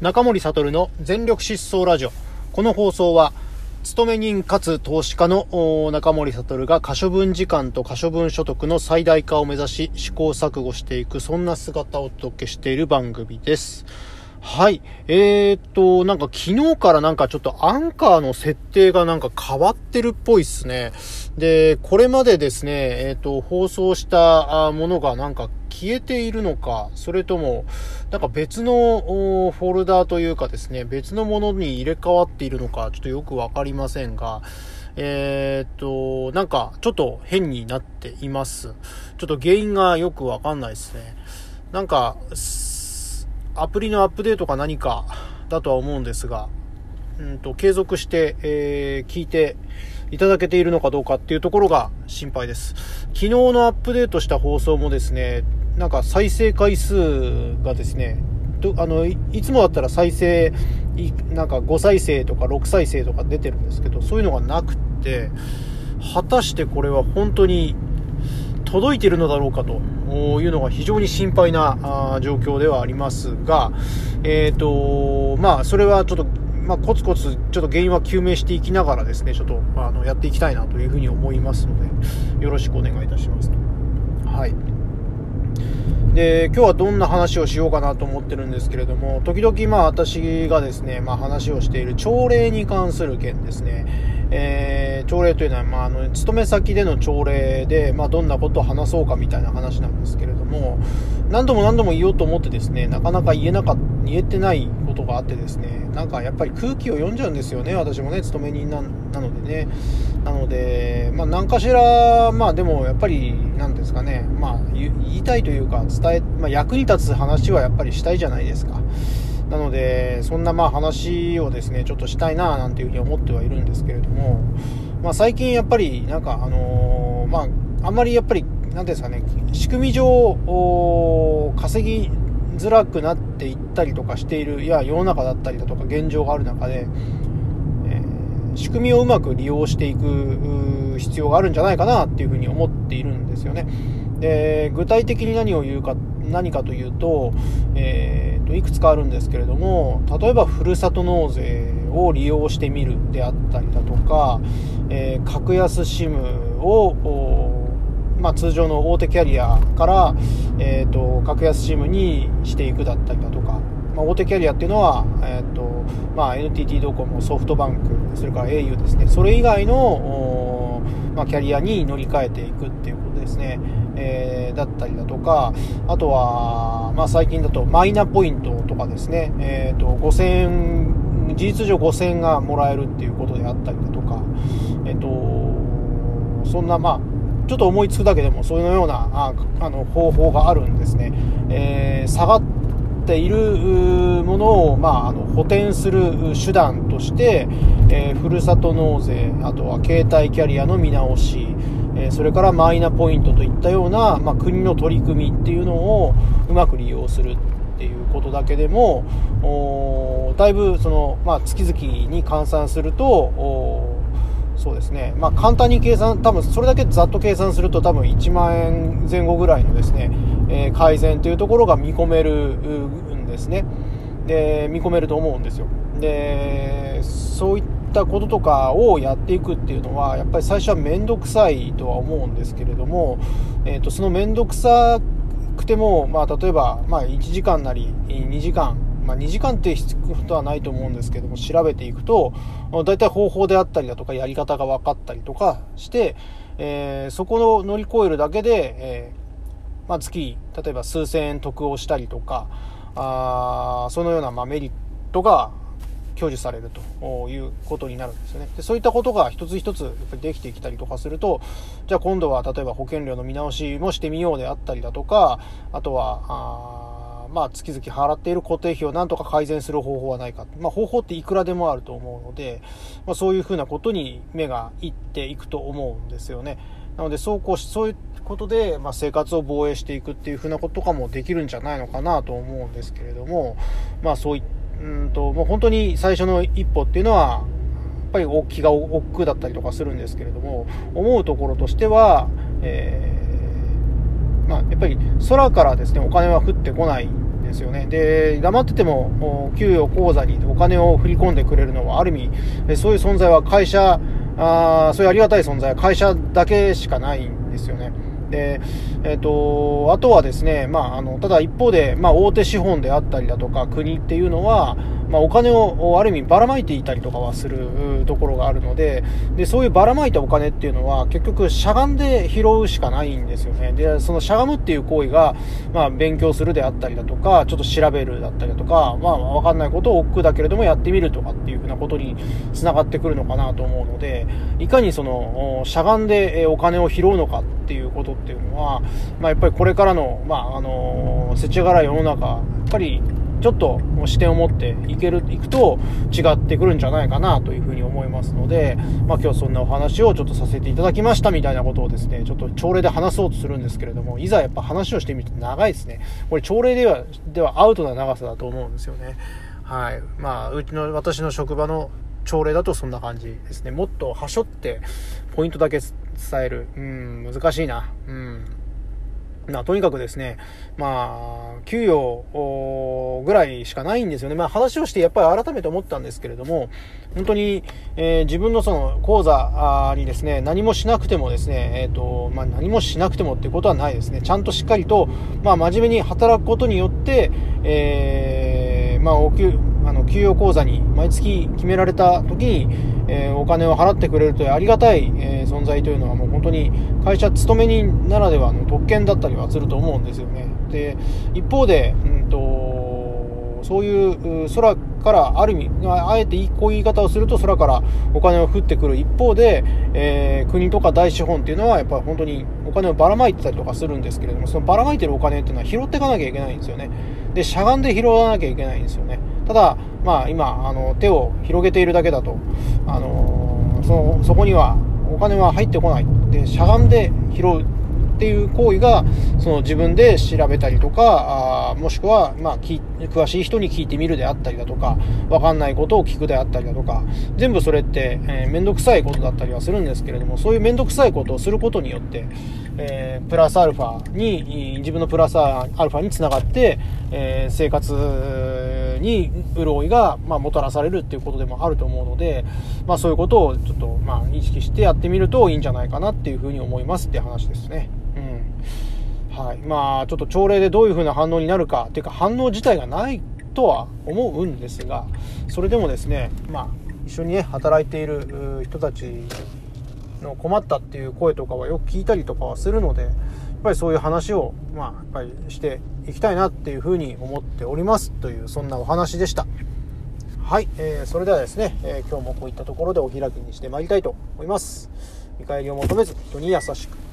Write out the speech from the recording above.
中森悟の全力疾走ラジオ。この放送は、勤め人かつ投資家の中森悟が可処分時間と可処分所得の最大化を目指し試行錯誤していく、そんな姿をお届けしている番組です。はい。えー、っと、なんか昨日からなんかちょっとアンカーの設定がなんか変わってるっぽいっすね。で、これまでですね、えー、っと、放送したものがなんか消えているのか、それとも、なんか別のフォルダーというかですね、別のものに入れ替わっているのか、ちょっとよくわかりませんが、えー、っと、なんかちょっと変になっています。ちょっと原因がよくわかんないですね。なんか、アプリのアップデートか何かだとは思うんですが、うんと、継続して、えー、聞いていただけているのかどうかっていうところが心配です。昨日のアップデートした放送もですね、なんか再生回数がですね、あの、いつもだったら再生、なんか5再生とか6再生とか出てるんですけど、そういうのがなくって、果たしてこれは本当に届いているのだろうかというのが非常に心配な状況ではありますが、えっ、ー、と、まあ、それはちょっと、まあ、コツコツ、ちょっと原因は究明していきながらですね、ちょっと、あの、やっていきたいなというふうに思いますので、よろしくお願いいたしますと。はい。で、今日はどんな話をしようかなと思ってるんですけれども、時々まあ私がですね、まあ話をしている朝礼に関する件ですね。えー、朝礼というのは、まあ、あの、勤め先での朝礼で、まあ、どんなことを話そうかみたいな話なんですけれども、何度も何度も言おうと思ってですね、なかなか言えなか、言えてないことがあってですね、なんかやっぱり空気を読んじゃうんですよね、私もね、勤め人ななのでね。なので、まあ、何かしら、まあ、でもやっぱり、なんですかね、まあ、言いたいというか、伝え、まあ、役に立つ話はやっぱりしたいじゃないですか。なので、そんなまあ話をですね、ちょっとしたいななんていうふうに思ってはいるんですけれども、まあ最近やっぱりなんかあのー、まああんまりやっぱり、なんですかね、仕組み上、稼ぎづらくなっていったりとかしている、いや、世の中だったりだとか現状がある中で、えー、仕組みをうまく利用していく必要があるんじゃないかなっていうふうに思っているんですよね。で、具体的に何を言うか、何かというと、えーいくつかあるんですけれども例えばふるさと納税を利用してみるであったりだとか、えー、格安 SIM をまあ、通常の大手キャリアから、えーと、格安 SIM にしていくだったりだとか、まあ、大手キャリアっていうのは、えーとまあ、NTT ドコモソフトバンクそれから au ですね。それ以外の、まあ、キャリアに乗り換えていくっていうことですね、えー、だったりだとかあとはまあ、最近だとマイナポイントとかですね、えーと、5000、事実上5000円がもらえるっていうことであったりだとか、えっ、ー、と、そんな、まあ、ちょっと思いつくだけでも、そういうようなああの方法があるんですね。えー、下がっているものを、まあ、あの補填する手段として、えー、ふるさと納税、あとは携帯キャリアの見直し、えそれからマイナポイントといったような、まあ、国の取り組みっていうのをうまく利用するっていうことだけでもだいぶその、まあ、月々に換算するとそうですね、まあ、簡単に計算多分それだけざっと計算すると多分1万円前後ぐらいのですね、えー、改善というところが見込めるんですね。で見込めると思うんですよ。でそういったこととかをやっていくっていうのはやっぱり最初は面倒くさいとは思うんですけれども、えー、とその面倒くさくても、まあ、例えば、まあ、1時間なり2時間まあ、2時間って引くことはないと思うんですけども調べていくと大体方法であったりだとかやり方が分かったりとかして、えー、そこを乗り越えるだけで、えー、まあ、月例えば数千円得をしたりとかあそのようなまメリットが享受されるということになるんですよね。でそういったことが一つ一つやっぱりできてきたりとかすると、じゃあ今度は例えば保険料の見直しもしてみようであったりだとか、あとは、まあ月々払っている固定費をなんとか改善する方法はないか。まあ方法っていくらでもあると思うので、まあ、そういうふうなことに目がいっていくと思うんですよね。なのでそうこうし、そういうことで、まあ、生活を防衛していくっていうふうなこととかもできるんじゃないのかなと思うんですけれども、まあそういうんと、もう本当に最初の一歩っていうのは、やっぱり気が億劫だったりとかするんですけれども、思うところとしては、えー、まあ、やっぱり空からですね、お金は降ってこないですよね。で、黙ってても、給与口座にお金を振り込んでくれるのは、ある意味、そういう存在は会社、あそういうありがたい存在は会社だけしかないんですよね。で、えっ、ー、と、あとはですね、まあ、あの、ただ一方で、まあ、大手資本であったりだとか、国っていうのは、まあ、お金をある意味ばらまいていたりとかはするところがあるのででそういうばらまいたお金っていうのは結局しゃがんで拾うしかないんですよね。でそのしゃがむっていう行為が、まあ、勉強するであったりだとかちょっと調べるだったりだとか、まあ、分かんないことを億劫だけれどもやってみるとかっていうふうなことにつながってくるのかなと思うのでいかにそのしゃがんでお金を拾うのかっていうことっていうのは、まあ、やっぱりこれからの、まあ、あの世知辛い世の中やっぱりちょっと視点を持っていける、いくと違ってくるんじゃないかなというふうに思いますので、まあ今日そんなお話をちょっとさせていただきましたみたいなことをですね、ちょっと朝礼で話そうとするんですけれども、いざやっぱ話をしてみると長いですね。これ朝礼では、ではアウトな長さだと思うんですよね。はい。まあ、うちの、私の職場の朝礼だとそんな感じですね。もっとはしょってポイントだけ伝える。うん、難しいな。うん。まあ、とにかくですね、まあ、給与ぐらいしかないんですよね。まあ、話をしてやっぱり改めて思ったんですけれども、本当に、えー、自分のその口座にですね、何もしなくてもですね、えっ、ー、と、まあ、何もしなくてもっていうことはないですね。ちゃんとしっかりと、まあ、真面目に働くことによって、えー、まあ、お給、あの、給与口座に毎月決められた時に、えー、お金を払ってくれるというありがたい、えー、存在というのはもう本当に会社勤め人ならではの特権だったりはすると思うんですよね。で、一方で、うんと、そういう空からある意味、あえてこういう言い方をすると空からお金を降ってくる一方で、えー、国とか大資本っていうのはやっぱり本当にお金をばらまいてたりとかするんですけれども、そのばらまいてるお金っていうのは拾っていかなきゃいけないんですよね。で、しゃがんで拾わなきゃいけないんですよね。ただ、まあ、今あの手を広げているだけだと、あのそそこにはお金は入ってこない。でしゃがんで拾うっていう行為がその自分で調べたりとかあもしくは、まあ、詳しい人に聞いてみるであったりだとか分かんないことを聞くであったりだとか全部それって面倒、えー、くさいことだったりはするんですけれどもそういう面倒くさいことをすることによって、えー、プラスアルファに自分のプラスアルファにつながって、えー、生活に潤いが、まあ、もたらされるっていうことでもあると思うので、まあ、そういうことをちょっと、まあ、意識してやってみるといいんじゃないかなっていうふうに思いますって話ですね。うん。はい。まあ、ちょっと朝礼でどういうふうな反応になるかっていうか反応自体がないとは思うんですが、それでもですね、まあ、一緒にね、働いている人たちの困ったっていう声とかはよく聞いたりとかはするので、やっぱりそういう話を、まあ、やっぱりしていきたいなっていうふうに思っておりますという、そんなお話でした。はい、えー、それではですね、えー、今日もこういったところでお開きにしてまいりたいと思います。見返りを求めず、人に優しく。